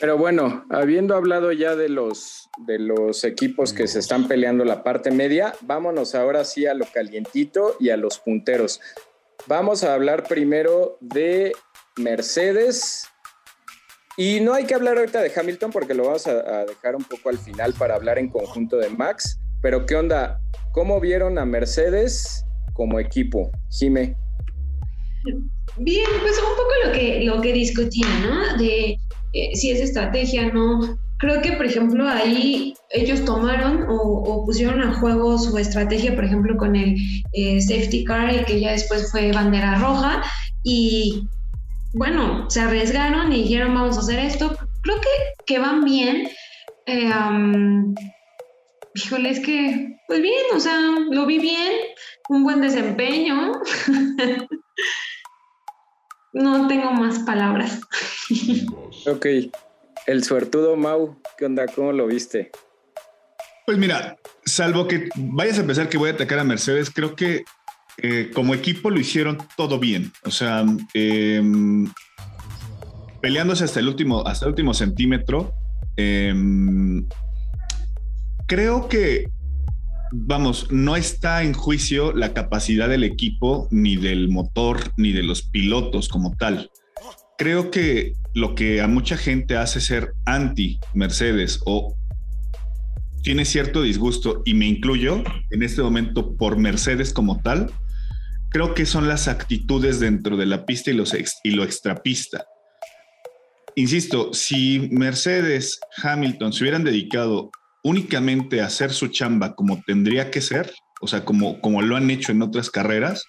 Pero bueno, habiendo hablado ya de los, de los equipos que se están peleando la parte media, vámonos ahora sí a lo calientito y a los punteros. Vamos a hablar primero de Mercedes. Y no hay que hablar ahorita de Hamilton porque lo vamos a, dejar un poco al final para hablar en conjunto de Max. Pero ¿qué onda? ¿Cómo vieron a Mercedes como equipo? Jime. Bien, pues un poco lo que, lo que discutía, ¿no? De eh, si es estrategia, ¿no? Creo que, por ejemplo, ahí ellos tomaron o, pusieron a juego su estrategia, por ejemplo, con el eh, safety car y que ya después fue bandera roja. Y bueno, se arriesgaron y dijeron, vamos a hacer esto. Creo que, que van bien. Eh, híjole, es que, pues bien, o sea, lo vi bien, un buen desempeño. no tengo más palabras. ok. El suertudo Mau, ¿qué onda? ¿Cómo lo viste? Pues mira, salvo que vayas a pensar que voy a atacar a Mercedes, creo que eh, como equipo lo hicieron todo bien. O sea, em, peleándose hasta el último, hasta el último centímetro. Em, creo que vamos, no está en juicio la capacidad del equipo, ni del motor, ni de los pilotos como tal. Creo que lo que a mucha gente hace ser anti Mercedes o tiene cierto disgusto, y me incluyo en este momento por Mercedes como tal, creo que son las actitudes dentro de la pista y, los y lo extrapista. Insisto, si Mercedes, Hamilton se hubieran dedicado únicamente hacer su chamba como tendría que ser, o sea, como, como lo han hecho en otras carreras,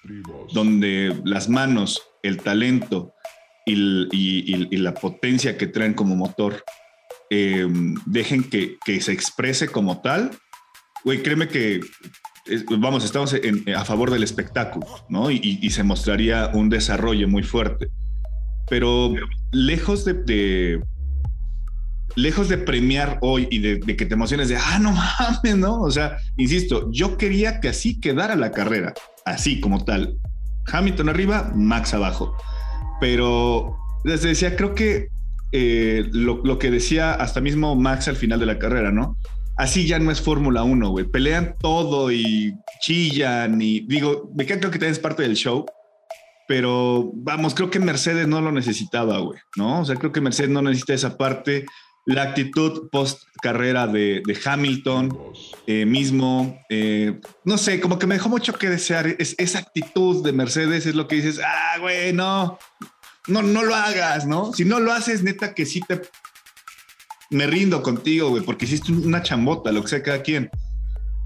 donde las manos, el talento y, la potencia que traen como motor em, dejen que, se exprese como tal, güey, créeme que, vamos, estamos a favor del espectáculo, ¿no? Y, se mostraría un desarrollo muy fuerte. Pero lejos de lejos de premiar hoy y de, que te emociones de, ah, no mames, ¿no? O sea, insisto, yo quería que así quedara la carrera, así como tal. Hamilton arriba, Max abajo. Pero les decía, creo que eh, lo, que decía hasta mismo Max al final de la carrera, ¿no? Así ya no es Fórmula 1, güey. Pelean todo y chillan y digo, me queda creo que también es parte del show, pero vamos, creo que Mercedes no lo necesitaba, güey, ¿no? O sea, creo que Mercedes no necesita esa parte la actitud post carrera de, Hamilton eh, mismo, eh, no sé, como que me dejó mucho que desear. Es, esa actitud de Mercedes es lo que dices, ah, güey, no, no, no lo hagas, ¿no? Si no lo haces, neta que sí te... Me rindo contigo, güey, porque hiciste una chambota, lo que sea cada quien.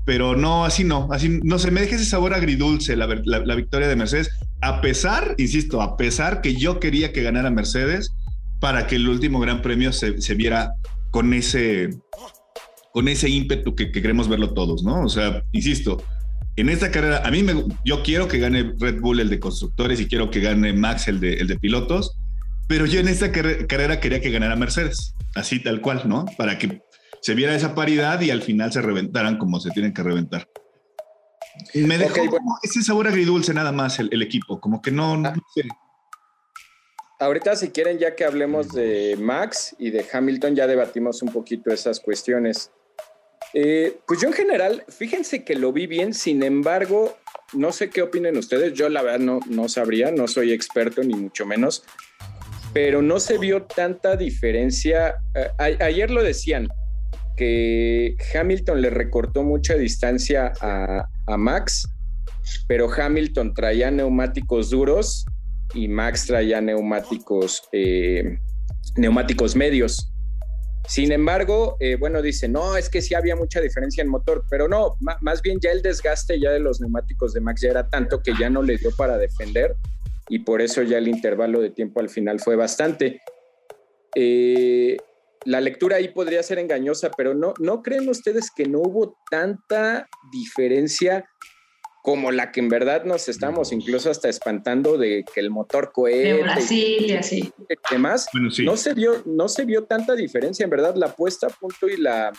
Pero no, así no, así no se me deja ese sabor agridulce la, la victoria de Mercedes, a pesar, insisto, a pesar que yo quería que ganara Mercedes, para que el último Gran Premio se, viera con ese, con ese ímpetu que, queremos verlo todos, ¿no? O sea, insisto, en esta carrera, a mí me, yo quiero que gane Red Bull el de constructores y quiero que gane Max el de, el de pilotos, pero yo en esta carrera quería que ganara Mercedes, así tal cual, ¿no? Para que se viera esa paridad y al final se reventaran como se tienen que reventar. Me dejó ese sabor agridulce nada más el, equipo, como que no, no sé ahorita si quieren, ya que hablemos de Max y de Hamilton, ya debatimos un poquito esas cuestiones. Eh, pues yo en general, fíjense que lo vi bien, sin embargo, no sé qué opinen ustedes, yo la verdad no, no sabría, no soy experto ni mucho menos, pero no se vio tanta diferencia. Eh, ayer lo decían, que Hamilton le recortó mucha distancia a, a Max, pero Hamilton traía neumáticos duros y Max traía neumáticos, eh, neumáticos medios. Sin embargo, eh, bueno, dice, no, es que sí había mucha diferencia en motor, pero no, más bien ya el desgaste ya de los neumáticos de Max ya era tanto que ya no le dio para defender y por eso ya el intervalo de tiempo al final fue bastante. Eh, la lectura ahí podría ser engañosa, pero no, ¿no creen ustedes que no hubo tanta diferencia como la que en verdad nos estamos incluso hasta espantando de que el motor cohete de Brasil y así demás no se vio no se vio tanta diferencia en verdad la puesta a punto y la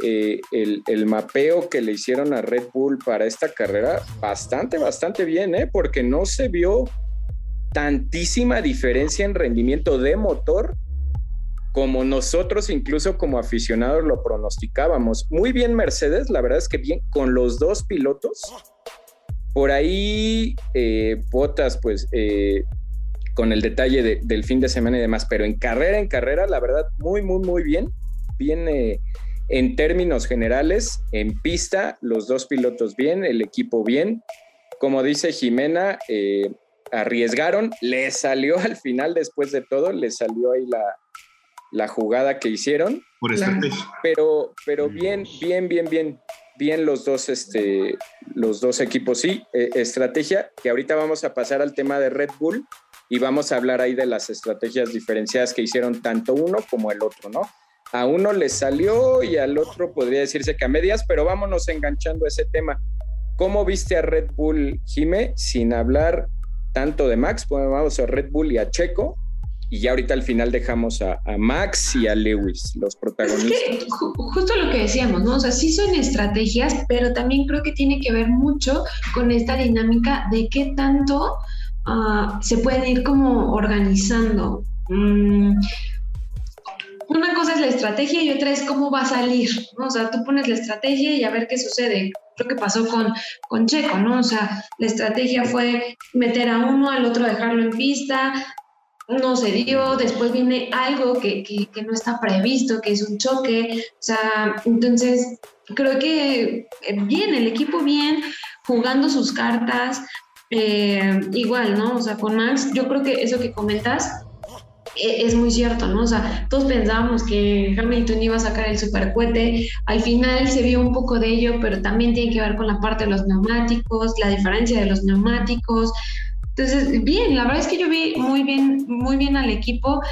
eh, el, mapeo que le hicieron a Red Bull para esta carrera bastante bastante bien ¿eh? porque no se vio tantísima diferencia en rendimiento de motor como nosotros incluso como aficionados lo pronosticábamos. Muy bien Mercedes, la verdad es que bien con los dos pilotos. Por ahí eh, Botas, pues eh, con el detalle del fin de semana y demás, pero en carrera, en carrera, la verdad, muy, muy, muy bien. Viene en términos generales, en pista, los dos pilotos bien, el equipo bien. Como dice Jimena, eh, arriesgaron, le salió al final, después de todo, le salió ahí la, la jugada que hicieron. Por estrategia. Pero, pero bien, bien, bien, bien, bien los dos, este, los dos equipos. Sí, eh, estrategia, que ahorita vamos a pasar al tema de Red Bull y vamos a hablar ahí de las estrategias diferenciadas que hicieron tanto uno como el otro, ¿no? A uno le salió y al otro podría decirse que a medias, pero vámonos enganchando a ese tema. ¿Cómo viste a Red Bull, Jime, sin hablar tanto de Max? Pues vamos a Red Bull y a Checo, y ya ahorita al final dejamos a, Max y a Lewis, los protagonistas. Es que justo lo que decíamos, ¿no? O sea, sí son estrategias, pero también creo que tiene que ver mucho con esta dinámica de qué tanto ah, se pueden ir como organizando. Mm, una cosa es la estrategia y otra es cómo va a salir, ¿no? O sea, tú pones la estrategia y a ver qué sucede. Creo que pasó con, con Checo, ¿no? O sea, la estrategia fue meter a uno, al otro dejarlo en pista, no se dio, después viene algo que, no está previsto, que es un choque, o sea, entonces creo que eh, bien, el equipo bien, jugando sus cartas, eh, igual, ¿no? O sea, con Max, yo creo que eso que comentas e, es muy cierto, ¿no? O sea, todos pensábamos que Hamilton iba a sacar el supercuete, al final se vio un poco de ello, pero también tiene que ver con la parte de los neumáticos, la diferencia de los neumáticos, entonces, bien, la verdad es que yo vi muy bien, muy bien al equipo.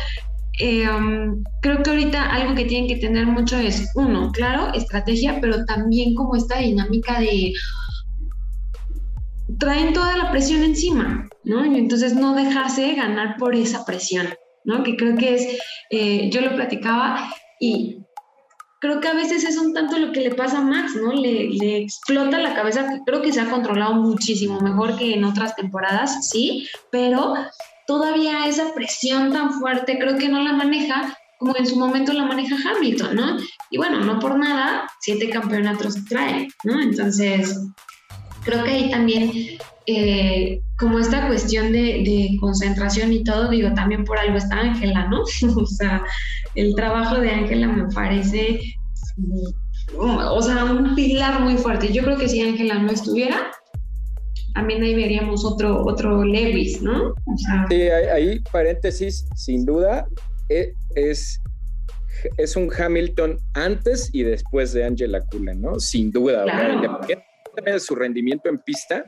Eh, um, creo que ahorita algo que tienen que tener mucho es, uno, claro, estrategia, pero también como esta dinámica de traen toda la presión encima, ¿no? Y entonces no dejarse ganar por esa presión, ¿no? Que creo que es, eh, yo lo platicaba y creo que a veces es un tanto lo que le pasa a Max, ¿no? Le, explota la cabeza, creo que se ha controlado muchísimo mejor que en otras temporadas, sí, pero todavía esa presión tan fuerte creo que no la maneja como en su momento la maneja Hamilton, ¿no? Y bueno, no por nada, siete campeonatos trae, ¿no? Entonces, creo que ahí también, eh, como esta cuestión de, de, concentración y todo, digo, también por algo está Ángela, ¿no? o sea, el trabajo de Ángela me parece, o sea, un pilar muy fuerte. Yo creo que si Ángela no estuviera, también ahí veríamos otro, otro Lewis, ¿no? sí, ahí, paréntesis, sin duda, e, es, es un Hamilton antes y después de Angela Cullen, ¿no? Sin duda, claro. de su rendimiento en pista,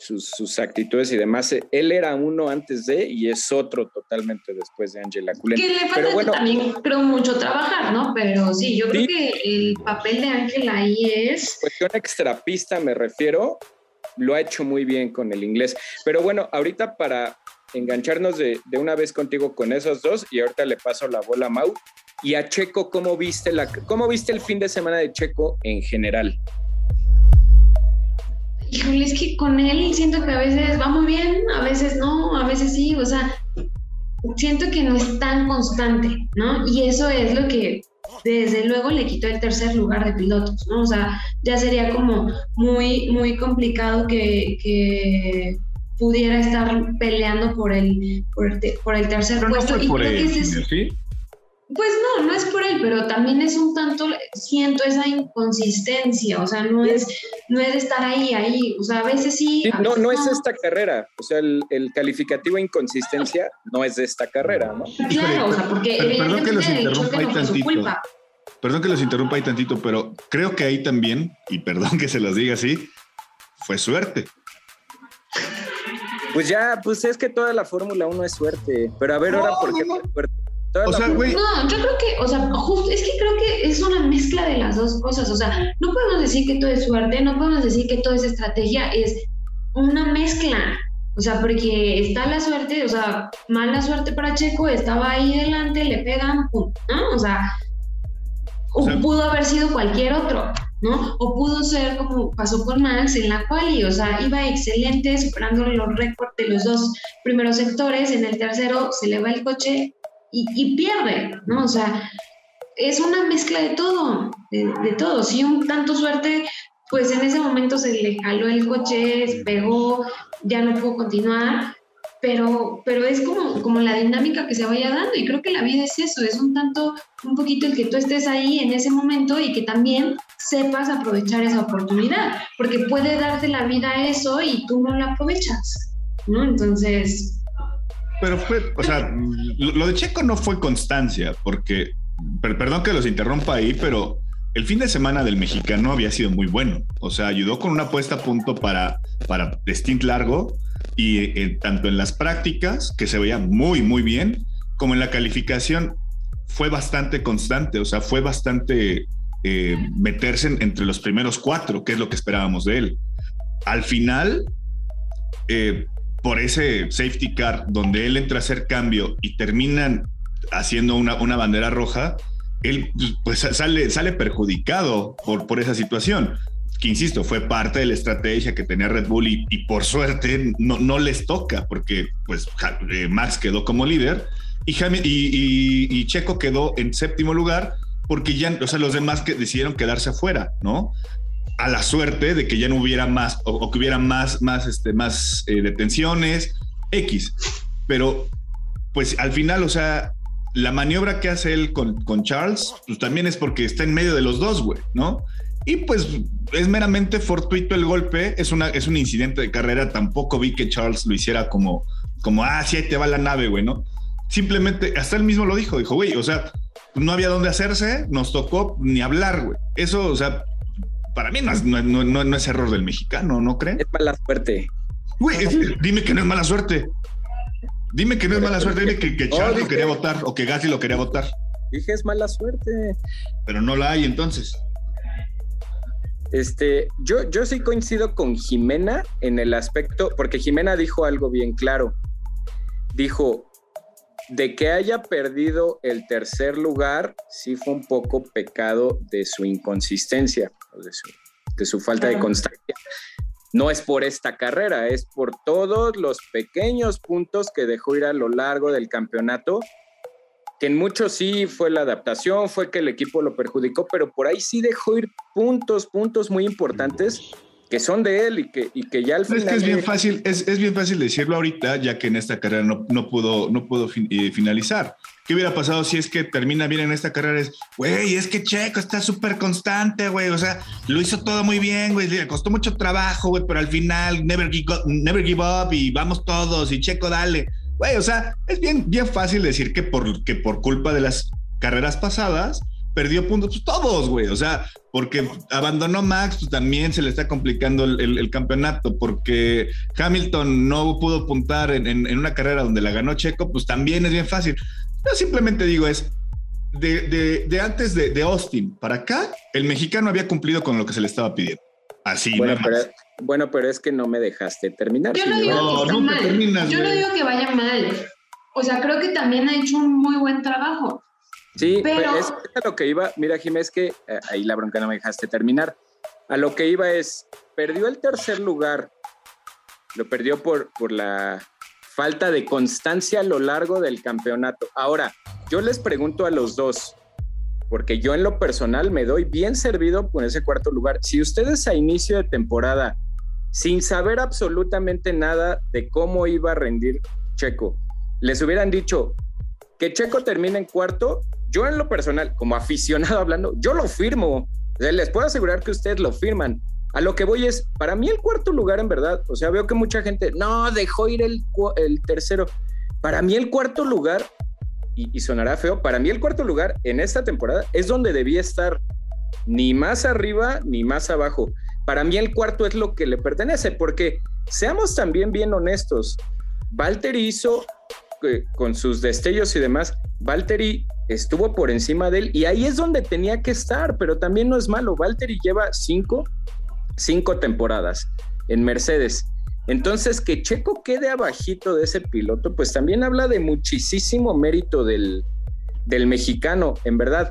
sus, actitudes y demás. Él era uno antes de y es otro totalmente después de Angela Cullen. Que le falta Pero bueno, también creo mucho trabajar, ¿no? Pero sí, yo creo que el papel de Ángela ahí es... Cuestión extrapista me refiero, lo ha hecho muy bien con el inglés. Pero bueno, ahorita para engancharnos de, de una vez contigo con esos dos y ahorita le paso la bola a Mau. Y a Checo, ¿cómo viste, la, ¿cómo viste el fin de semana de Checo en general? Híjole, es que con él siento que a veces va muy bien, a veces no, a veces sí, o sea, siento que no es tan constante, ¿no? Y eso es lo que desde luego le quitó el tercer lugar de pilotos, ¿no? O sea, ya sería como muy, muy complicado que, pudiera estar peleando por el, por el, tercer puesto. y creo que ¿sí? Pues no, no es por él, pero también es un tanto, siento esa inconsistencia, o sea, no es, no es estar ahí, ahí, o sea, a veces sí. no, no, es esta carrera, o sea, el, calificativo inconsistencia no es de esta carrera, ¿no? Claro, o sea, porque perdón que los interrumpa ahí tantito. Perdón que los interrumpa ahí tantito, pero creo que ahí también, y perdón que se los diga así, fue suerte. Pues ya, pues es que toda la Fórmula 1 es suerte, pero a ver ahora por qué fue suerte. O sea, güey. No, yo creo que, o sea, justo, es que creo que es una mezcla de las dos cosas. O sea, no podemos decir que todo es suerte, no podemos decir que todo es estrategia, es una mezcla. O sea, porque está la suerte, o sea, mala suerte para Checo, estaba ahí delante, le pegan, pum, ¿no? O sea, o, pudo haber sido cualquier otro, ¿no? O pudo ser como pasó con Max en la quali, o sea, iba excelente, superando los récords de los dos primeros sectores, en el tercero se le va el coche, y, pierde, ¿no? O sea, es una mezcla de todo, de, todo. Si un tanto suerte, pues en ese momento se le jaló el coche, pegó, ya no pudo continuar, pero, pero es como, como la dinámica que se vaya dando y creo que la vida es eso, es un tanto, un poquito el que tú estés ahí en ese momento y que también sepas aprovechar esa oportunidad, porque puede darte la vida eso y tú no la aprovechas, ¿no? Entonces... Pero fue, o sea, lo de Checo no fue constancia, porque, perdón que los interrumpa ahí, pero el fin de semana del mexicano había sido muy bueno. O sea, ayudó con una puesta a punto para, para stint largo y eh, tanto en las prácticas, que se veía muy, muy bien, como en la calificación, fue bastante constante, o sea, fue bastante eh, meterse entre los primeros cuatro, que es lo que esperábamos de él. Al final, eh, por ese safety car donde él entra a hacer cambio y terminan haciendo una, una bandera roja, él pues sale, sale perjudicado por, por esa situación que insisto, fue parte de la estrategia que tenía Red Bull y, por suerte no, no, les toca porque pues eh, Max quedó como líder y, y, Checo quedó en séptimo lugar porque ya, o sea, los demás que decidieron quedarse afuera, ¿no? A la suerte de que ya no hubiera más o, que hubiera más, más, este, más eh, detenciones, X. Pero pues al final, o sea, la maniobra que hace él con, con Charles, pues también es porque está en medio de los dos, güey, ¿no? Y pues es meramente fortuito el golpe, es, una, es un incidente de carrera, tampoco vi que Charles lo hiciera como, como ah, sí, ahí te va la nave, güey, ¿no? Simplemente, hasta él mismo lo dijo, dijo, güey, o sea, no había dónde hacerse, nos tocó ni hablar, güey. Eso, o sea, para mí no es, no, no, es error del mexicano, ¿no creen? Es mala suerte. Güey, dime que no es mala suerte. Dime que no es mala suerte, dime que, que Charles lo quería votar o que Gasly lo quería votar. Dije es mala suerte. Pero no la hay entonces. Este, yo, yo sí coincido con Jimena en el aspecto, porque Jimena dijo algo bien claro. Dijo, de que haya perdido el tercer lugar, sí fue un poco pecado de su inconsistencia, de su, falta de constancia. No es por esta carrera, es por todos los pequeños puntos que dejó ir a lo largo del campeonato que en muchos sí fue la adaptación, fue que el equipo lo perjudicó, pero por ahí sí dejó ir puntos, puntos muy importantes que son de él y que, y que ya al final... Es que es bien fácil, es, es, bien fácil decirlo ahorita, ya que en esta carrera no, no pudo, no pudo eh, finalizar. ¿Qué hubiera pasado si es que termina bien en esta carrera? Es, güey, es que Checo está súper constante, güey. O sea, lo hizo todo muy bien, güey. Le costó mucho trabajo, güey, pero al final, never give, never give up y vamos todos y Checo, dale. Güey, o sea, es bien, bien fácil decir que por, por culpa de las carreras pasadas perdió puntos pues, todos, güey. O sea, porque abandonó Max, pues también se le está complicando el, campeonato. Porque Hamilton no pudo puntar en, una carrera donde la ganó Checo, pues también es bien fácil. Yo simplemente digo es, de, de, antes de, de, Austin para acá, el mexicano había cumplido con lo que se le estaba pidiendo. Así, bueno, pero, bueno, pero es que no me dejaste terminar. Yo no digo que, mal. Yo no digo que vaya mal. O sea, creo que también ha hecho un muy buen trabajo. Sí, pero es, a lo que iba. Mira, Jiménez, que eh, ahí la bronca no me dejaste terminar. A lo que iba es, perdió el tercer lugar. Lo perdió por, por la falta de constancia a lo largo del campeonato. Ahora, yo les pregunto a los dos, porque yo en lo personal me doy bien servido con ese cuarto lugar. Si ustedes a inicio de temporada, sin saber absolutamente nada de cómo iba a rendir Checo, les hubieran dicho que Checo termine en cuarto, yo en lo personal, como aficionado hablando, yo lo firmo. les puedo asegurar que ustedes lo firman. A lo que voy es, para mí el cuarto lugar en verdad, o sea, veo que mucha gente, no, dejó ir el, el tercero. Para mí el cuarto lugar y, sonará feo, para mí el cuarto lugar en esta temporada es donde debía estar, ni más arriba ni más abajo. Para mí el cuarto es lo que le pertenece, porque seamos también bien honestos, Valtteri hizo eh, con sus destellos y demás, Valtteri estuvo por encima de él y ahí es donde tenía que estar, pero también no es malo. Valtteri lleva cinco, cinco temporadas en Mercedes entonces, que Checo quede abajito de ese piloto, pues también habla de muchísimo mérito del, mexicano, en verdad.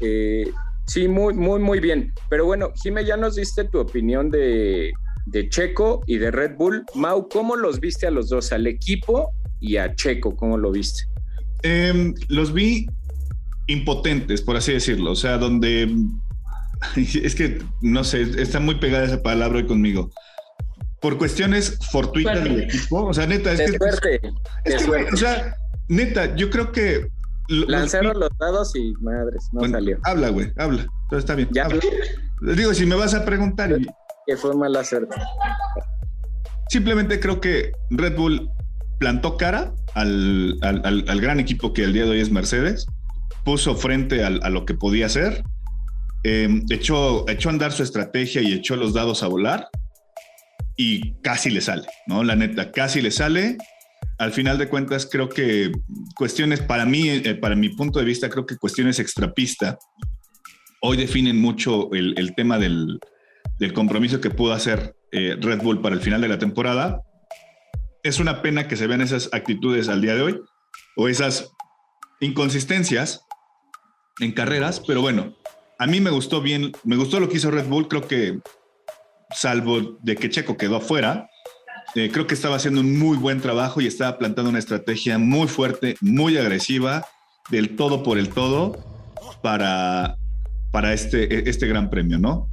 Eh, sí, muy, muy, muy bien. Pero bueno, Jime, ya nos diste tu opinión de, de Checo y de Red Bull. Mau, ¿cómo los viste a los dos? Al equipo y a Checo, ¿cómo lo viste? Em, los vi impotentes, por así decirlo. O sea, donde es que no sé, está muy pegada esa palabra hoy conmigo. Por cuestiones fortuitas del equipo. O sea, neta, es que. Suerte, es que, o sea, neta, yo creo que. Lanzaron los dados y madres, no salió. Habla, güey, habla. Entonces está bien. Ya. Digo, si me vas a preguntar. Que fue mala suerte. Simplemente creo que Red Bull plantó cara al, al, gran equipo que el día de hoy es Mercedes, puso frente a lo que podía hacer, em, echó, echó a andar su estrategia y echó los dados a volar y casi le sale, ¿no? La neta, casi le sale. Al final de cuentas, creo que cuestiones, para mí, eh, para mi punto de vista, creo que cuestiones extrapista hoy definen mucho el, tema del, del, compromiso que pudo hacer eh, Red Bull para el final de la temporada es una pena que se vean esas actitudes al día de hoy o esas inconsistencias en carreras, pero bueno, a mí me gustó bien, me gustó lo que hizo Red Bull, creo que salvo de que Checo quedó afuera, eh, creo que estaba haciendo un muy buen trabajo y estaba plantando una estrategia muy fuerte, muy agresiva, del todo por el todo, para, para este, este gran premio, ¿no?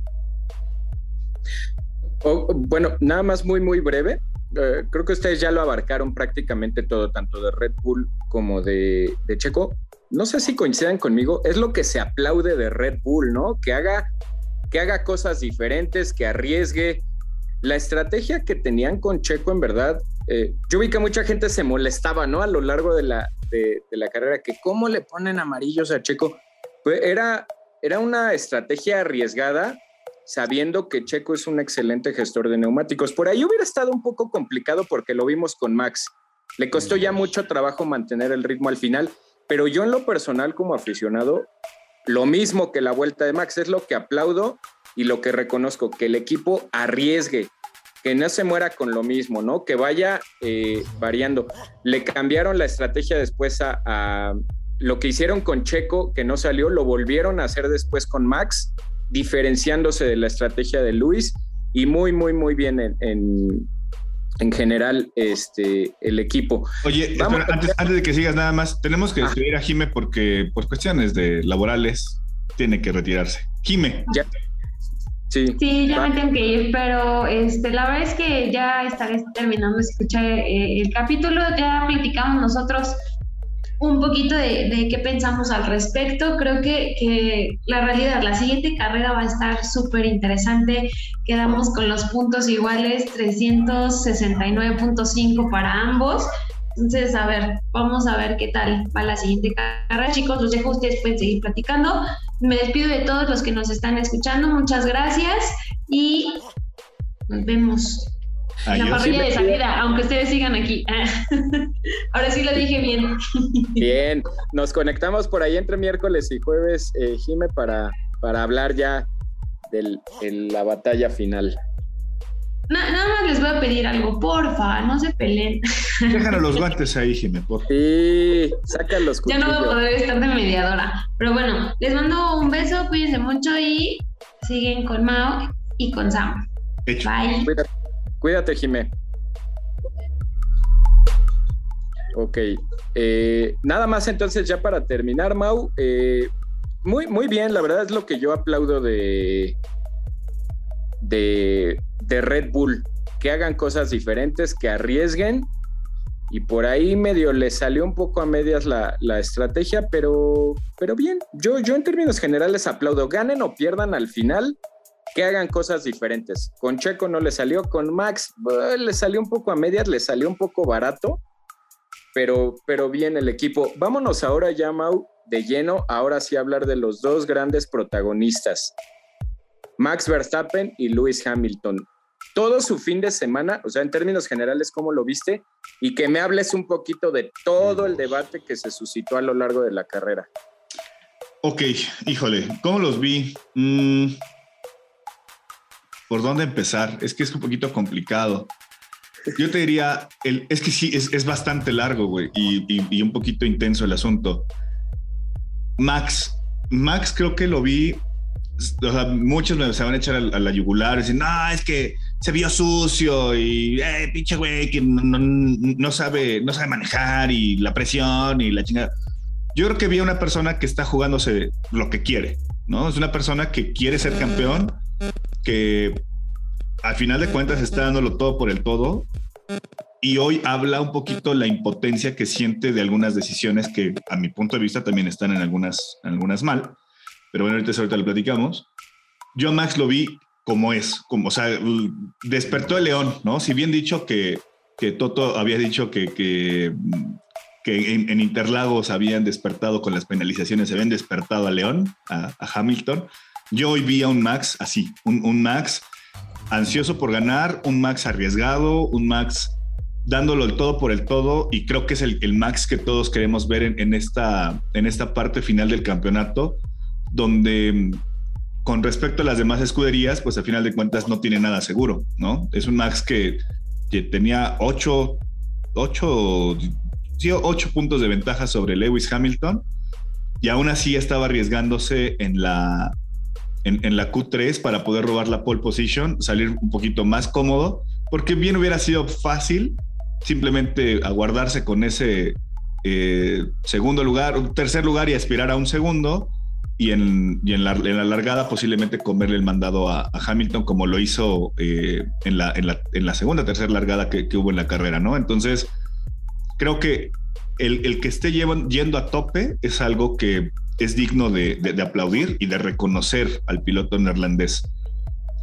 bueno, nada más muy, muy breve. Eh, creo que ustedes ya lo abarcaron prácticamente todo, tanto de Red Bull como de, Checo. No sé si coincidan conmigo, es lo que se aplaude de Red Bull, ¿no? Que haga, que haga cosas diferentes, que arriesgue. La estrategia que tenían con Checo, en verdad, eh, yo vi que mucha gente se molestaba, ¿no? A lo largo de la, de, la carrera, que cómo le ponen amarillos a Checo. Era, era una estrategia arriesgada, sabiendo que Checo es un excelente gestor de neumáticos. Por ahí hubiera estado un poco complicado porque lo vimos con Max. Le costó ya mucho trabajo mantener el ritmo al final, pero yo en lo personal como aficionado, lo mismo que la vuelta de Max es lo que aplaudo y lo que reconozco, que el equipo arriesgue, que no se muera con lo mismo, ¿no? Que vaya eh, variando. Le cambiaron la estrategia después a, lo que hicieron con Checo, que no salió, lo volvieron a hacer después con Max diferenciándose de la estrategia de Luis y muy, muy, muy bien en, en, general este, el equipo. Oye, antes, antes, de que sigas nada más, tenemos que ah. despedir a Jime porque por cuestiones de laborales tiene que retirarse. Jime. Ya. Sí, sí, ya me tengo que ir, pero este, la verdad es que ya estaré terminando de escuchar eh, el capítulo, ya platicamos nosotros un poquito de, qué pensamos al respecto. Creo que, que, la realidad, la siguiente carrera va a estar súper interesante. Quedamos con los puntos iguales, 369.5 para ambos. Entonces, a ver, vamos a ver qué tal va la siguiente carrera. Chicos, los dejo, ustedes pueden seguir platicando. Me despido de todos los que nos están escuchando. Muchas gracias y nos vemos la parrilla de salida, aunque ustedes sigan aquí. Ahora sí lo dije bien. Bien, nos conectamos por ahí entre miércoles y jueves, eh, Jime, para, para hablar ya de la batalla final. nada más les voy a pedir algo, porfa, no se peleen. Déjanos los guantes ahí, Jime, porfa. Sí, saca los Ya no voy a poder estar de mediadora. Pero bueno, les mando un beso, cuídense mucho y siguen con Mao y con Sam. Bye. Cuídate, Jimé. Ok. Eh, nada más entonces ya para terminar, Mau. Eh, muy, muy bien, la verdad es lo que yo aplaudo de, de, Red Bull. Que hagan cosas diferentes, que arriesguen. Y por ahí medio le salió un poco a medias la, estrategia, pero, pero bien. Yo, yo en términos generales aplaudo. Ganen o pierdan al final que hagan cosas diferentes. Con Checo no le salió, con Max le salió un poco a medias, le salió un poco barato, pero, pero bien el equipo. Vámonos ahora ya, Mau, de lleno, ahora sí hablar de los dos grandes protagonistas, Max Verstappen y Lewis Hamilton. Todo su fin de semana, o sea, en términos generales, ¿cómo lo viste? Y que me hables un poquito de todo el debate que se suscitó a lo largo de la carrera. Ok, híjole, ¿cómo los vi? Mm, ¿Por dónde empezar? Es que es un poquito complicado. Yo te diría, el, es que sí, es, bastante largo, güey, y, un poquito intenso el asunto. Max, Max creo que lo vi, o sea, muchos me se van a echar a, la yugular y decir, no, es que se vio sucio y, eh, pinche güey, que no, sabe, no sabe manejar y la presión y la chingada. Yo creo que vi a una persona que está jugándose lo que quiere, ¿no? Es una persona que quiere ser campeón, que al final de cuentas está dándolo todo por el todo y hoy habla un poquito la impotencia que siente de algunas decisiones que a mi punto de vista también están en algunas, algunas mal, pero bueno, ahorita, ahorita lo platicamos. Yo Max lo vi como es, como, o sea, despertó el león, ¿no? Si bien dicho que, que Toto había dicho que, que, que en, Interlagos habían despertado con las penalizaciones, se habían despertado a León, a, Hamilton, yo hoy vi a un Max así, un, un Max ansioso por ganar, un Max arriesgado, un Max dándolo el todo por el todo y creo que es el, max que todos queremos ver en, esta, en esta parte final del campeonato, donde con respecto a las demás escuderías, pues al final de cuentas no tiene nada seguro, ¿no? Es un max que, tenía ocho, ocho, sí, ocho puntos de ventaja sobre Lewis Hamilton y aún así estaba arriesgándose en la, en, en la Q3 para poder robar la pole position, salir un poquito más cómodo, porque bien hubiera sido fácil simplemente aguardarse con ese eh, segundo lugar, un tercer lugar y aspirar a un segundo. Y en, en, la, largada posiblemente comerle el mandado a, Hamilton como lo hizo eh, en, la, en, la, en, la, segunda, tercera largada que, hubo en la carrera, ¿no? Entonces, creo que el, que esté yendo a tope es algo que es digno de, de, aplaudir y de reconocer al piloto neerlandés.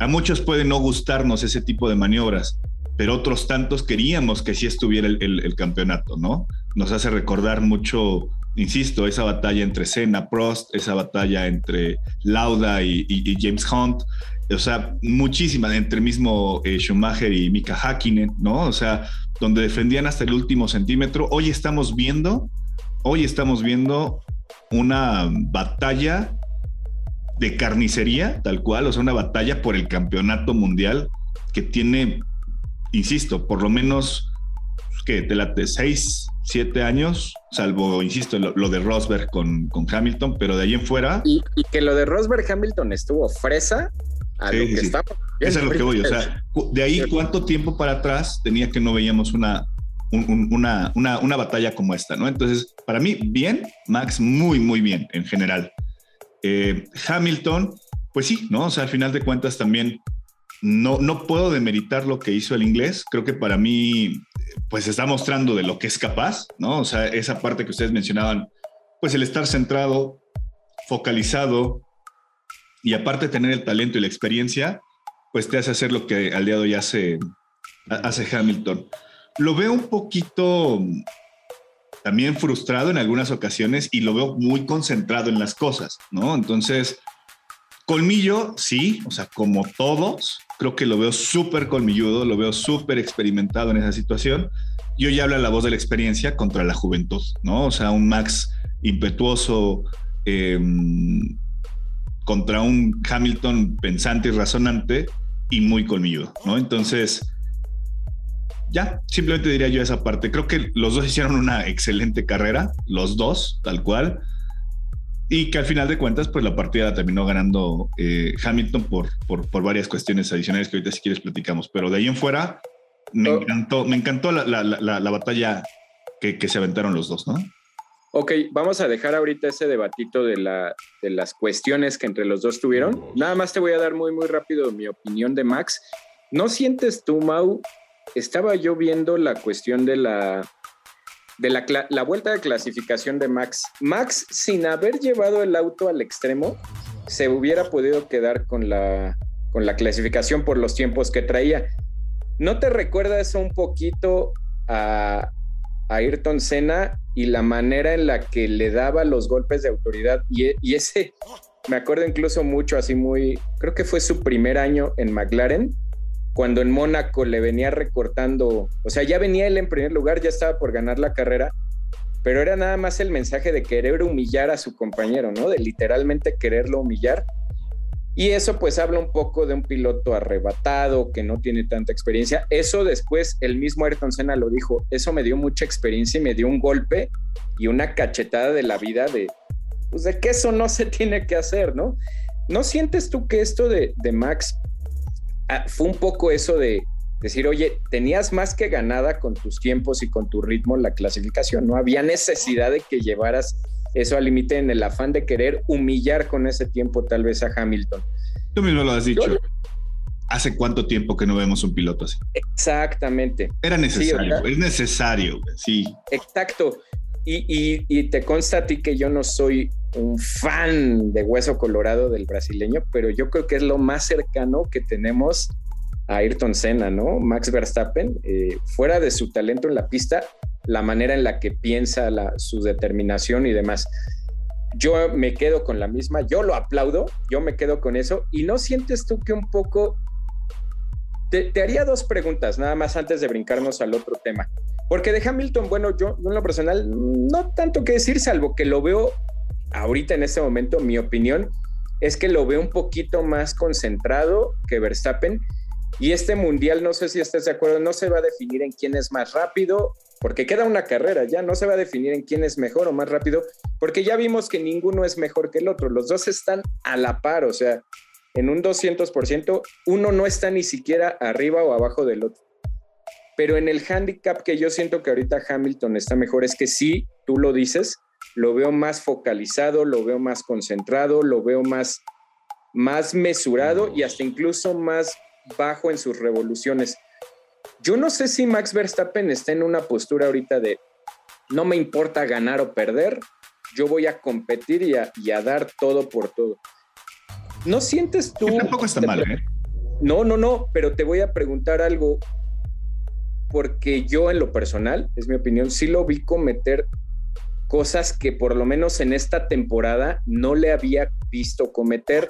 A muchos puede no gustarnos ese tipo de maniobras, pero otros tantos queríamos que sí estuviera el, campeonato, ¿no? Nos hace recordar mucho, insisto, esa batalla entre Senna, Prost, esa batalla entre Lauda y, James Hunt, o sea, muchísimas, entre mismo eh, Schumacher y Mika Hakkinen, ¿no? O sea, donde defendían hasta el último centímetro. Hoy estamos viendo, hoy estamos viendo una batalla de carnicería, tal cual, o sea, una batalla por el campeonato mundial que tiene insisto, por lo menos que te late seis, siete años, salvo, insisto, lo, de Rosberg con, con, Hamilton, pero de ahí en fuera. Y, que lo de Rosberg Hamilton estuvo fresa a lo que. Eso es lo que voy, o sea, de ahí cuánto tiempo para atrás tenía que no veíamos una, una, una, una, batalla como esta, ¿no? Entonces, para mí, bien, Max, muy, muy bien en general. Eh, Hamilton, pues sí, ¿no? O sea, al final de cuentas también no, no puedo demeritar lo que hizo el inglés. Creo que para mí, pues está mostrando de lo que es capaz, ¿no? O sea, esa parte que ustedes mencionaban, pues el estar centrado, focalizado y aparte tener el talento y la experiencia, pues te hace hacer lo que al día de hoy hace, hace Hamilton. Lo veo un poquito también frustrado en algunas ocasiones y lo veo muy concentrado en las cosas, ¿no? Entonces, Colmillo, sí, o sea, como todos, creo que lo veo súper colmilludo, lo veo súper experimentado en esa situación. Yo ya habla la voz de la experiencia contra la juventud, ¿no? O sea, un Max impetuoso em, contra un Hamilton pensante y razonante y muy colmilludo, ¿no? Entonces, ya, simplemente diría yo esa parte. Creo que los dos hicieron una excelente carrera, los dos, tal cual y que al final de cuentas, pues la partida terminó ganando eh, Hamilton por, por, varias cuestiones adicionales que ahorita si quieres platicamos. Pero de ahí en fuera, me oh. encantó, me encantó la, la, la, batalla que, que, se aventaron los dos, ¿no? Ok, vamos a dejar ahorita ese debatito de, la, de las cuestiones que entre los dos tuvieron. Nada más te voy a dar muy, muy rápido mi opinión de Max. ¿No sientes tú, Mau? Estaba yo viendo la cuestión de la de la, vuelta de clasificación de Max. Max, sin haber llevado el auto al extremo, se hubiera podido quedar con la, con la clasificación por los tiempos que traía. ¿No te recuerda eso un poquito a, a Ayrton Senna y la manera en la que le daba los golpes de autoridad? Y, y, ese, me acuerdo incluso mucho, así muy, creo que fue su primer año en McLaren, cuando en Mónaco le venía recortando, o sea, ya venía él en primer lugar, ya estaba por ganar la carrera, pero era nada más el mensaje de querer humillar a su compañero, ¿no? De literalmente quererlo humillar. Y eso pues habla un poco de un piloto arrebatado que no tiene tanta experiencia. Eso después el mismo Ayrton Senna lo dijo, eso me dio mucha experiencia y me dio un golpe y una cachetada de la vida de, pues de que eso no se tiene que hacer, ¿no? ¿No sientes tú que esto de, de Max ah, fue un poco eso de decir, oye, tenías más que ganada con tus tiempos y con tu ritmo la clasificación, no había necesidad de que llevaras eso al límite en el afán de querer humillar con ese tiempo tal vez a Hamilton. Tú mismo lo has dicho. ¿Hace cuánto tiempo que no vemos un piloto así? Exactamente. Era necesario, es necesario, sí. Exacto. Y, y, te consta a ti que yo no soy un fan de Hueso Colorado del brasileño, pero yo creo que es lo más cercano que tenemos a Ayrton Senna, ¿no? Max Verstappen, eh, fuera de su talento en la pista, la manera en la que piensa, la, su determinación y demás. Yo me quedo con la misma, yo lo aplaudo, yo me quedo con eso. ¿Y no sientes tú que un poco... Te, haría dos preguntas, nada más antes de brincarnos al otro tema. Porque de Hamilton, bueno, yo en lo personal no tanto que decir, salvo que lo veo ahorita en este momento, mi opinión es que lo veo un poquito más concentrado que Verstappen. Y este mundial, no sé si estás de acuerdo, no se va a definir en quién es más rápido, porque queda una carrera, ya no se va a definir en quién es mejor o más rápido, porque ya vimos que ninguno es mejor que el otro, los dos están a la par, o sea, en un 200%, uno no está ni siquiera arriba o abajo del otro. Pero en el handicap que yo siento que ahorita Hamilton está mejor es que sí, tú lo dices, lo veo más focalizado, lo veo más concentrado, lo veo más, más mesurado y hasta incluso más bajo en sus revoluciones. Yo no sé si Max Verstappen está en una postura ahorita de no me importa ganar o perder, yo voy a competir y a, dar todo por todo. ¿No sientes tú? tampoco está mal, ¿eh? No, no, no, pero te voy a preguntar algo porque yo en lo personal, es mi opinión, sí lo vi cometer cosas que por lo menos en esta temporada no le había visto cometer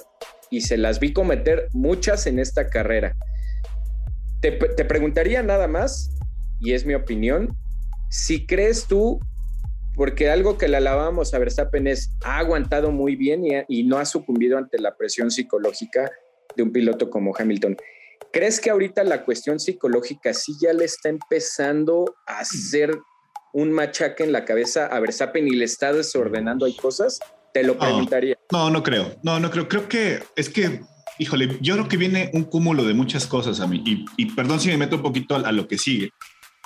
y se las vi cometer muchas en esta carrera. Te, preguntaría nada más, y es mi opinión, si crees tú, porque algo que le alabamos a Verstappen es, ha aguantado muy bien y, y no ha sucumbido ante la presión psicológica de un piloto como Hamilton. ¿Crees que ahorita la cuestión psicológica sí ya le está empezando a hacer un machaque en la cabeza a Verstappen y le está desordenando hay cosas? Te lo preguntaría. No, no creo. No, no creo. Creo que es que, híjole, yo creo que viene un cúmulo de muchas cosas a mí. Y, perdón si me meto un poquito a, lo que sigue,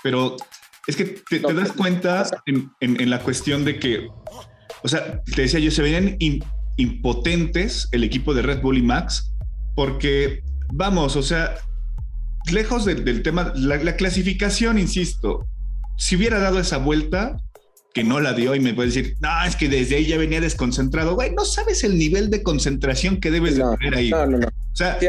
pero es que te, das cuenta en, la cuestión de que, o sea, te decía yo, se venían impotentes el equipo de Red Bull y Max porque vamos, o sea, lejos del tema, la, clasificación, insisto, si hubiera dado esa vuelta, que no la dio y me puede decir, no, es que desde ahí ya venía desconcentrado, güey, no sabes el nivel de concentración que debes de tener ahí. No, no, no. O sea,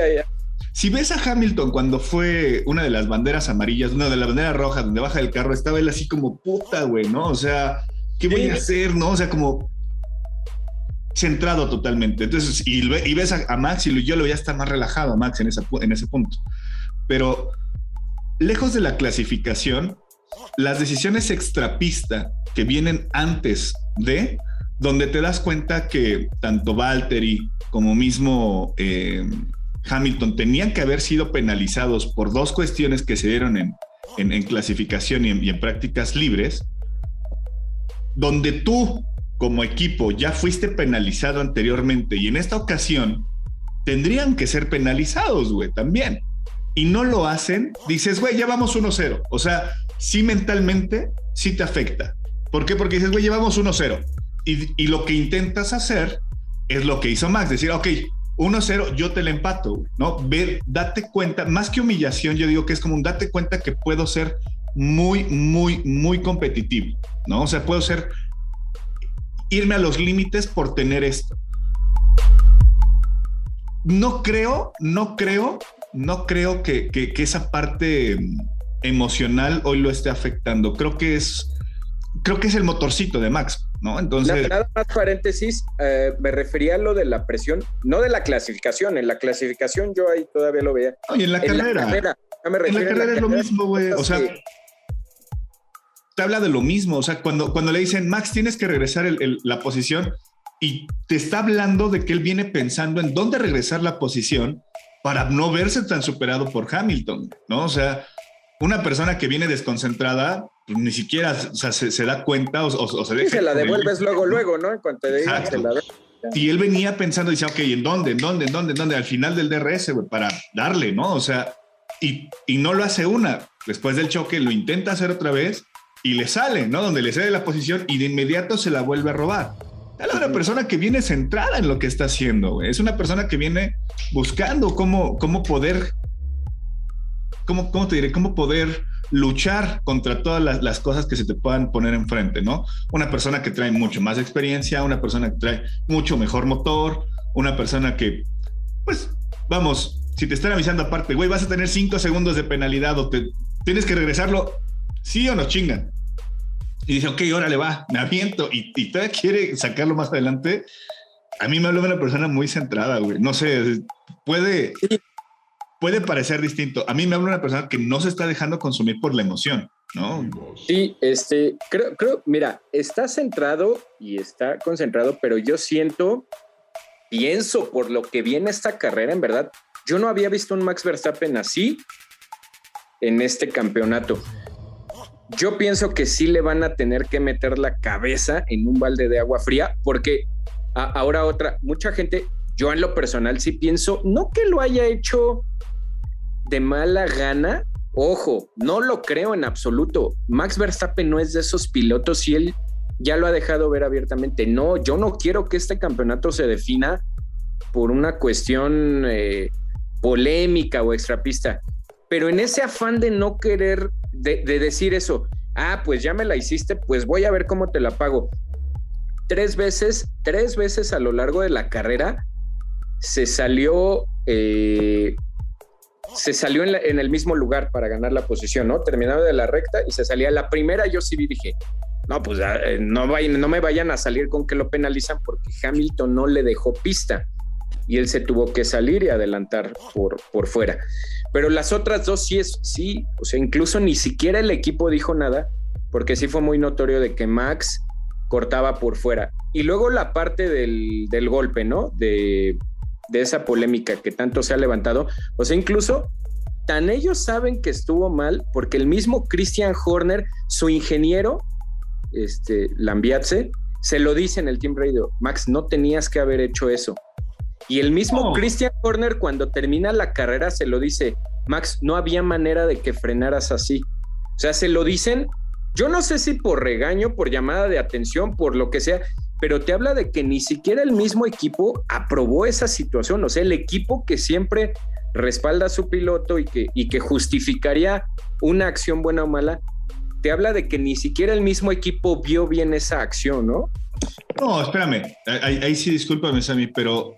si ves a Hamilton cuando fue una de las banderas amarillas, una de las banderas rojas, donde baja el carro, estaba él así como puta, güey, ¿no? O sea, ¿qué voy a hacer, no? O sea, como centrado totalmente. Entonces, y, ves a, Max y yo lo veía estar más relajado a Max en, esa, en ese punto. Pero lejos de la clasificación, las decisiones extrapista que vienen antes de, donde te das cuenta que tanto Valtteri como mismo eh, Hamilton tenían que haber sido penalizados por dos cuestiones que se dieron en, en, clasificación y y en prácticas libres, donde tú como equipo ya fuiste penalizado anteriormente y en esta ocasión tendrían que ser penalizados, güey, también. Y no lo hacen, dices, güey, ya vamos 1-0. O sea, sí mentalmente, sí te afecta. ¿Por qué? Porque dices, güey, llevamos 1-0. Y, lo que intentas hacer es lo que hizo Max, decir, ok, 1-0, yo te la empato, ¿no? Ver, date cuenta, más que humillación, yo digo que es como un date cuenta que puedo ser muy, muy, muy competitivo, ¿no? O sea, puedo ser irme a los límites por tener esto. No creo, no creo, no creo que, esa parte emocional hoy lo esté afectando. Creo que es, creo que es el motorcito de Max, ¿no? Entonces. Nada más paréntesis, eh, me refería a lo de la presión, no de la clasificación. En la clasificación yo ahí todavía lo veía. y en la carrera. en la carrera es lo mismo, güey. O sea, te habla de lo mismo. O sea, cuando, cuando le dicen, Max, tienes que regresar la posición y te está hablando de que él viene pensando en dónde regresar la posición para no verse tan superado por Hamilton, ¿no? O sea, una persona que viene desconcentrada, pues, ni siquiera se, da cuenta o, se deja. se la devuelves luego, luego, ¿no? En cuanto te digan, se la Y él venía pensando, decía, ok, ¿en dónde? ¿En dónde? ¿En dónde? ¿En dónde? Al final del DRS, güey, para darle, ¿no? O sea, y, y no lo hace una. Después del choque lo intenta hacer otra vez y le sale, ¿no? Donde le sale la posición y de inmediato se la vuelve a robar. Es una persona que viene centrada en lo que está haciendo, güey. Es una persona que viene buscando cómo, cómo poder, cómo, cómo te diré, cómo poder luchar contra todas las, las, cosas que se te puedan poner enfrente, ¿no? Una persona que trae mucho más experiencia, una persona que trae mucho mejor motor, una persona que, pues, vamos, si te están avisando aparte, güey, vas a tener cinco segundos de penalidad o te tienes que regresarlo, sí o no chingan. Y dice, ok, órale, va, me aviento y, y todavía quiere sacarlo más adelante. A mí me habla de una persona muy centrada, güey. No sé, puede, puede parecer distinto. A mí me habla una persona que no se está dejando consumir por la emoción, ¿no? Sí, este, creo, creo, mira, está centrado y está concentrado, pero yo siento, pienso por lo que viene esta carrera, en verdad, yo no había visto un Max Verstappen así en este campeonato. Yo pienso que sí le van a tener que meter la cabeza en un balde de agua fría, porque ahora otra, mucha gente, yo en lo personal sí pienso, no que lo haya hecho de mala gana, ojo, no lo creo en absoluto. Max Verstappen no es de esos pilotos y él ya lo ha dejado ver abiertamente. No, yo no quiero que este campeonato se defina por una cuestión eh, polémica o extrapista. Pero en ese afán de no querer, de, de, decir eso, ah, pues ya me la hiciste, pues voy a ver cómo te la pago. Tres veces, tres veces a lo largo de la carrera se salió eh, se salió en, el mismo lugar para ganar la posición, ¿no? Terminaba de la recta y se salía. La primera yo sí dije, no, pues eh, no, no me vayan a salir con que lo penalizan porque Hamilton no le dejó pista y él se tuvo que salir y adelantar por, por fuera. Pero las otras dos sí es, sí, o sea, incluso ni siquiera el equipo dijo nada porque sí fue muy notorio de que Max cortaba por fuera. Y luego la parte del, del golpe, ¿no? De, de esa polémica que tanto se ha levantado. O sea, incluso tan ellos saben que estuvo mal porque el mismo Christian Horner, su ingeniero, este, Lambiatse, se lo dice en el Team Radio, Max, no tenías que haber hecho eso. Y el mismo oh. Christian Horner cuando termina la carrera se lo dice, Max, no había manera de que frenaras así. O sea, se lo dicen, yo no sé si por regaño, por llamada de atención, por lo que sea, pero te habla de que ni siquiera el mismo equipo aprobó esa situación, o sea, el equipo que siempre respalda a su piloto y que, justificaría una acción buena o mala, te habla de que ni siquiera el mismo equipo vio bien esa acción, ¿no? No, espérame, ahí, sí discúlpame, Sammy, pero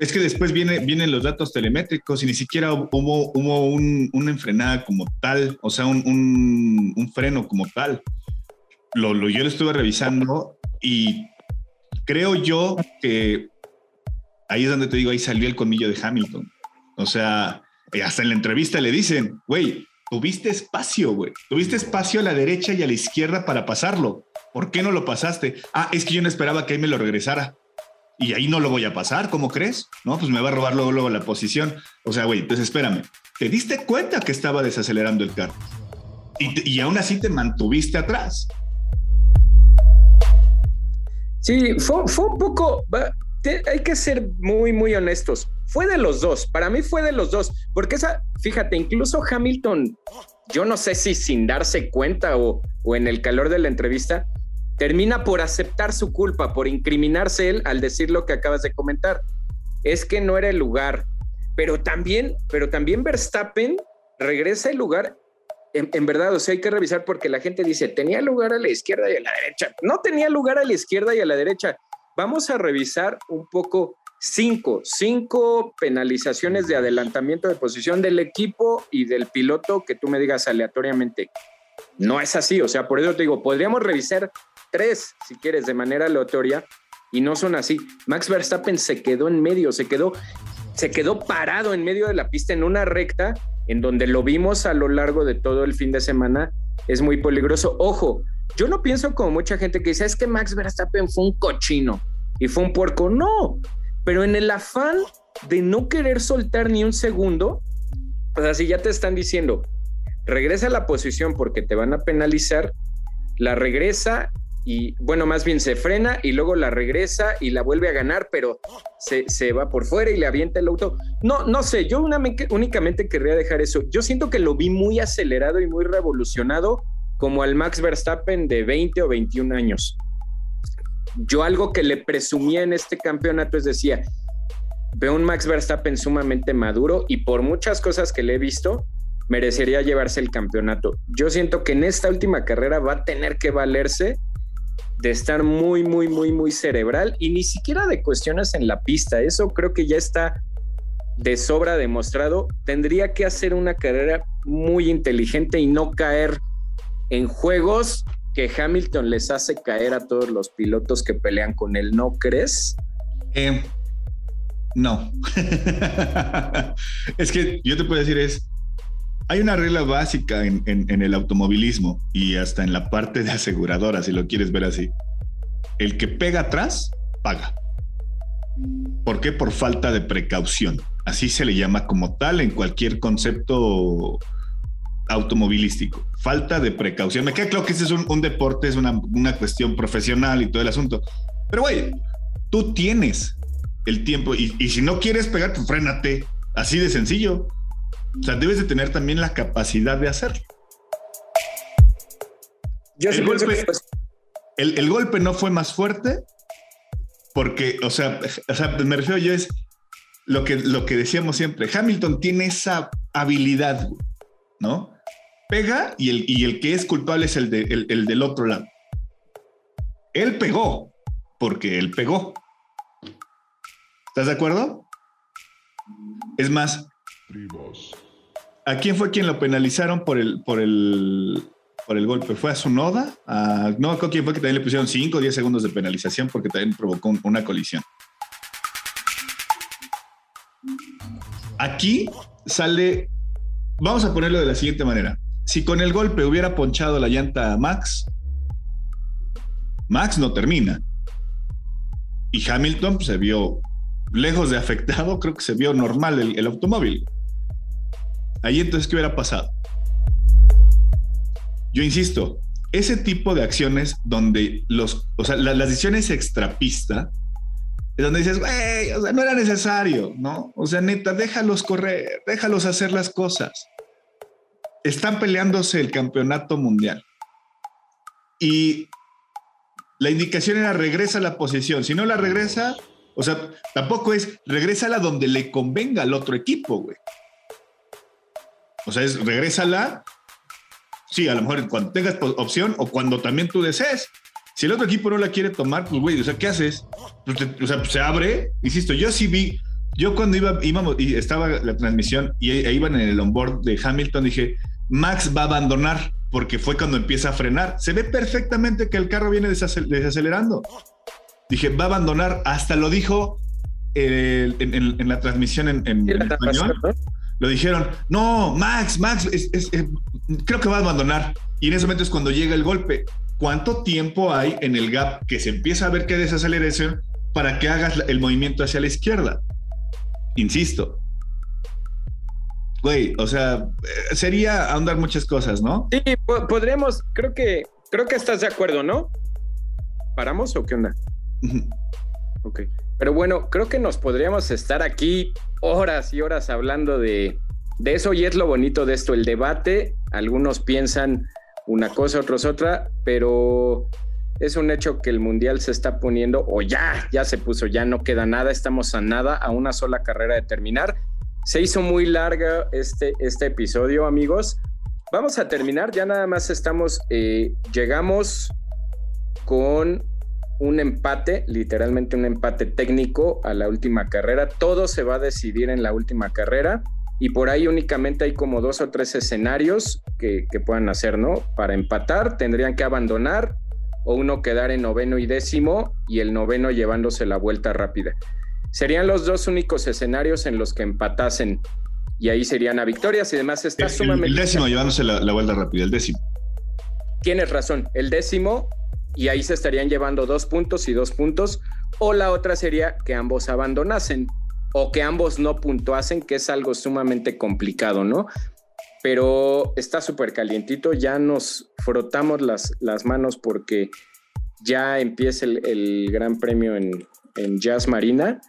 es que después viene, vienen los datos telemétricos y ni siquiera hubo, hubo un, una enfrenada como tal, o sea, un freno como tal lo, yo lo estuve revisando y creo yo que ahí es donde te digo, ahí salió el colmillo de Hamilton. O sea, eh, hasta en la entrevista le dicen, güey, tuviste espacio, güey. Tuviste espacio a la derecha y a la izquierda para pasarlo. ¿Por qué no lo pasaste? Ah, es que yo no esperaba que ahí me lo regresara. Y ahí no lo voy a pasar, ¿cómo crees? No, pues me va a robar luego, la posición. O sea, güey, entonces espérame. ¿Te diste cuenta que estaba desacelerando el carro? Y aún así te mantuviste atrás. Sí, fue, un poco, hay que ser muy, muy honestos. Fue de los dos, para mí fue de los dos, porque esa, fíjate, incluso Hamilton, yo no sé si sin darse cuenta o, o en el calor de la entrevista, termina por aceptar su culpa, por incriminarse él al decir lo que acabas de comentar. Es que no era el lugar, pero también, pero también Verstappen regresa al lugar en, verdad, o sea, hay que revisar porque la gente dice, tenía lugar a la izquierda y a la derecha. No tenía lugar a la izquierda y a la derecha. Vamos a revisar un poco cinco, cinco penalizaciones de adelantamiento de posición del equipo y del piloto que tú me digas aleatoriamente. No es así, o sea, por eso te digo, podríamos revisar tres, si quieres, de manera aleatoria, y no son así. Max Verstappen se quedó en medio, se quedó, se quedó parado en medio de la pista en una recta en donde lo vimos a lo largo de todo el fin de semana, es muy peligroso. Ojo, yo no pienso como mucha gente que dice, es que Max Verstappen fue un cochino y fue un puerco. No, pero en el afán de no querer soltar ni un segundo, o sea, si ya te están diciendo, regresa a la posición porque te van a penalizar, la regresa y bueno, más bien se frena y luego la regresa y la vuelve a ganar, pero se, va por fuera y le avienta el auto. No, no sé, yo únicamente querría dejar eso. Yo siento que lo vi muy acelerado y muy revolucionado como al Max Verstappen de 20 o 21 años. Yo algo que le presumía en este campeonato es decía, veo un Max Verstappen sumamente maduro y por muchas cosas que le he visto, merecería llevarse el campeonato. Yo siento que en esta última carrera va a tener que valerse de estar muy, muy, muy, muy cerebral y ni siquiera de cuestiones en la pista. Eso creo que ya está de sobra demostrado. Tendría que hacer una carrera muy inteligente y no caer en juegos que Hamilton les hace caer a todos los pilotos que pelean con él, ¿no crees? Eh, no. es que yo te puedo decir es, hay una regla básica en, el automovilismo y hasta en la parte de aseguradora, si lo quieres ver así. El que pega atrás, paga. ¿Por qué? Por falta de precaución. Así se le llama como tal en cualquier concepto automovilístico. Falta de precaución. Me queda claro que ese es un, deporte, es una, cuestión profesional y todo el asunto. Pero, güey, tú tienes el tiempo y, y si no quieres pegar, pues frénate. Así de sencillo. O sea, debes de tener también la capacidad de hacerlo. el, golpe, el, golpe no fue más fuerte porque, o sea, o sea, me refiero yo es lo que, lo que decíamos siempre. Hamilton tiene esa habilidad, ¿no? Pega y el, y el que es culpable es el, de, el del otro lado. Él pegó porque él pegó. ¿Estás de acuerdo? Es más, ¿A quién fue quien lo penalizaron por el, por el, por el golpe? ¿Fue a su noda? no a quién fue que también le pusieron 5 o 10 segundos de penalización porque también provocó una colisión. Aquí sale, vamos a ponerlo de la siguiente manera. Si con el golpe hubiera ponchado la llanta a Max, Max no termina. Y Hamilton se vio lejos de afectado, creo que se vio normal el automóvil. Ahí entonces, ¿qué hubiera pasado? Yo insisto, ese tipo de acciones donde los, o sea, las decisiones extrapista, es donde dices, güey, o sea, no era necesario, ¿no? O sea, neta, déjalos correr, déjalos hacer las cosas. Están peleándose el campeonato mundial. Y la indicación era regresa a la posición. Si no la regresa, o sea, tampoco es regresa a la donde le convenga al otro equipo, güey. O sea, es regrésala. Sí, a lo mejor cuando tengas opción o cuando también tú desees. Si el otro equipo no la quiere tomar, pues güey, o sea, ¿qué haces? Pues, o sea, se abre. Insisto, yo sí vi, yo cuando iba, íbamos y estaba la transmisión y e, iban en el onboard de Hamilton, dije, Max va a abandonar porque fue cuando empieza a frenar. Se ve perfectamente que el carro viene desacelerando. Dije, va a abandonar. Hasta lo dijo en, la transmisión en, español lo dijeron, no, Max, Max, creo que va a abandonar. Y en ese momento es cuando llega el golpe. ¿Cuánto tiempo hay en el gap que se empieza a ver que desaceleración para que hagas el movimiento hacia la izquierda? Insisto. Güey, o sea, sería ahondar muchas cosas, ¿no? Sí, podríamos, creo que, creo que estás de acuerdo, ¿no? ¿Paramos o qué onda? ok. Pero bueno, creo que nos podríamos estar aquí horas y horas hablando de, eso y es lo bonito de esto, el debate. Algunos piensan una cosa, otros otra, pero es un hecho que el mundial se está poniendo, o ya, ya se puso, ya no queda nada, estamos a nada, a una sola carrera de terminar. Se hizo muy larga este, este episodio, amigos. Vamos a terminar, ya nada más estamos, eh, llegamos con un empate, literalmente un empate técnico a la última carrera. Todo se va a decidir en la última carrera y por ahí únicamente hay como dos o tres escenarios que, puedan hacer, ¿no? Para empatar tendrían que abandonar o uno quedar en noveno y décimo y el noveno llevándose la vuelta rápida. Serían los dos únicos escenarios en los que empatasen y ahí serían a victorias y demás está sumamente... El décimo llevándose la, la vuelta rápida, el décimo. Tienes razón, el décimo y ahí se estarían llevando dos puntos y dos puntos, o la otra sería que ambos abandonasen o que ambos no puntuasen, que es algo sumamente complicado, ¿no? Pero está súper calientito, ya nos frotamos las, las manos porque ya empiece el, Gran Premio en, en Jazz Marina.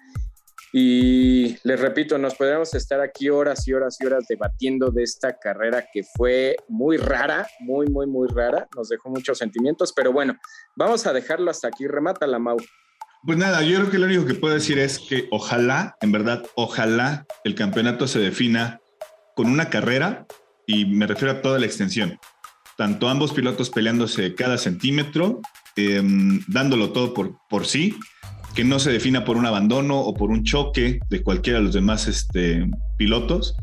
Y les repito, nos podríamos estar aquí horas y horas y horas debatiendo de esta carrera que fue muy rara, muy, muy, muy rara. Nos dejó muchos sentimientos, pero bueno, vamos a dejarlo hasta aquí. Remata la Mau. Pues nada, yo creo que lo único que puedo decir es que ojalá, en verdad, ojalá el campeonato se defina con una carrera y me refiero a toda la extensión. Tanto ambos pilotos peleándose cada centímetro, em, dándolo todo por, por sí que no se defina por un abandono o por un choque de cualquiera de los demás este, pilotos.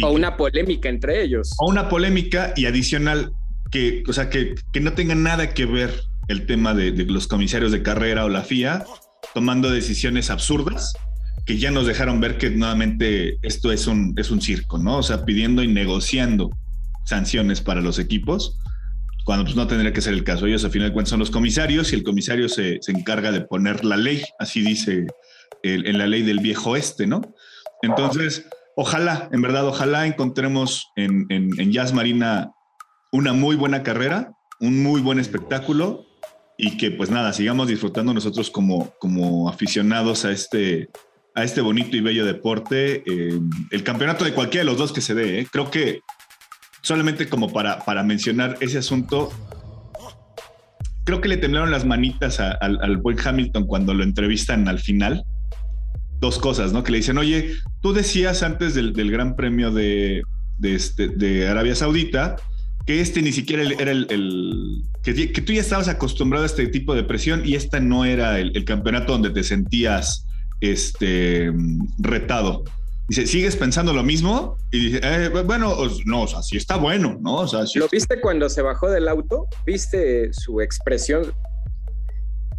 o una polémica entre ellos. O una polémica y adicional, que, o sea, que, que no tenga nada que ver el tema de, los comisarios de carrera o la FIA tomando decisiones absurdas que ya nos dejaron ver que nuevamente esto es un, es un circo, ¿no? O sea, pidiendo y negociando sanciones para los equipos cuando pues, no tendría que ser el caso. Ellos, al final de cuentas, son los comisarios y el comisario se, se encarga de poner la ley, así dice en la ley del viejo este, ¿no? Entonces, ojalá, en verdad, ojalá encontremos en, en, en Jazz Marina una muy buena carrera, un muy buen espectáculo y que pues nada, sigamos disfrutando nosotros como, como aficionados a este, a este bonito y bello deporte. Eh, el campeonato de cualquiera de los dos que se dé, ¿eh? creo que solamente como para, para mencionar ese asunto, creo que le temblaron las manitas al buen Hamilton cuando lo entrevistan al final. Dos cosas, ¿no? Que le dicen, oye, tú decías antes del, Gran Premio de, este, de Arabia Saudita que este ni siquiera era el, que, tú ya estabas acostumbrado a este tipo de presión y este no era el, el campeonato donde te sentías este, retado. Dice, ¿sigues pensando lo mismo? Y dice, eh, bueno, no, o sea, sí está bueno, ¿no? O sea, ¿Lo viste cuando se bajó del auto? ¿Viste su expresión?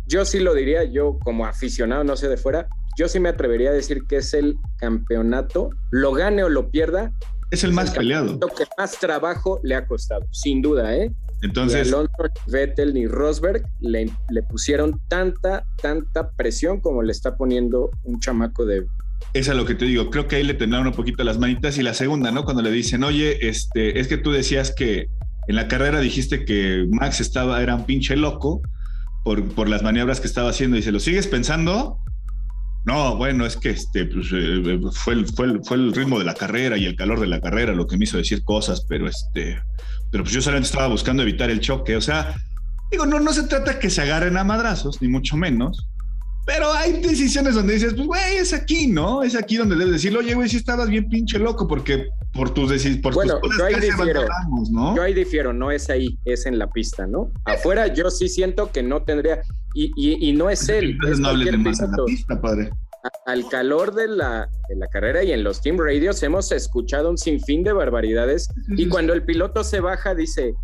Yo sí lo diría, yo como aficionado, no sé de fuera, yo sí me atrevería a decir que es el campeonato, lo gane o lo pierda. Es el más peleado. Lo que más trabajo le ha costado, sin duda, ¿eh? Entonces. Ni Alonso, ni Vettel, ni Rosberg le, le pusieron tanta, tanta presión como le está poniendo un chamaco de es a lo que te digo. Creo que ahí le temblaron un poquito las manitas. Y la segunda, ¿no? Cuando le dicen, oye, este, es que tú decías que en la carrera dijiste que Max estaba, era un pinche loco por, por las maniobras que estaba haciendo. Y se ¿lo sigues pensando? No, bueno, es que este, pues, eh, fue, el, fue, fue el ritmo de la carrera y el calor de la carrera lo que me hizo decir cosas, pero este, pero pues yo solamente estaba buscando evitar el choque. O sea, digo, no, no se trata que se agarren a madrazos, ni mucho menos, pero hay decisiones donde dices, pues, güey, es aquí, ¿no? Es aquí donde debes decirlo, oye, güey, si estabas bien pinche loco, porque por tus decisiones, por bueno, tus yo ahí difiero, ¿no? Yo ahí difiero, no es ahí, es en la pista, ¿no? Afuera yo sí siento que no tendría, y, y, no es él. Entonces no hables de más en la pista, padre. al calor de la, de la, carrera y en los team radios hemos escuchado un sinfín de barbaridades y cuando el piloto se baja dice,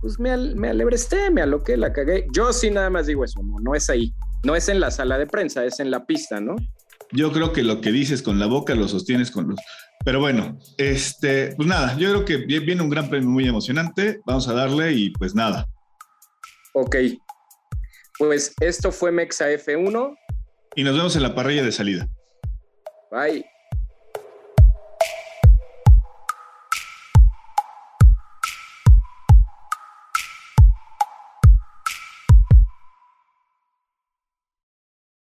pues me, me alebresté, me aloqué, la cagué. Yo sí nada más digo eso, no, no es ahí. No es en la sala de prensa, es en la pista, ¿no? Yo creo que lo que dices con la boca lo sostienes con los. Pero bueno, este, pues nada, yo creo que viene un gran premio muy emocionante. Vamos a darle y pues nada. Ok. Pues esto fue Mexa F1. Y nos vemos en la parrilla de salida. Bye.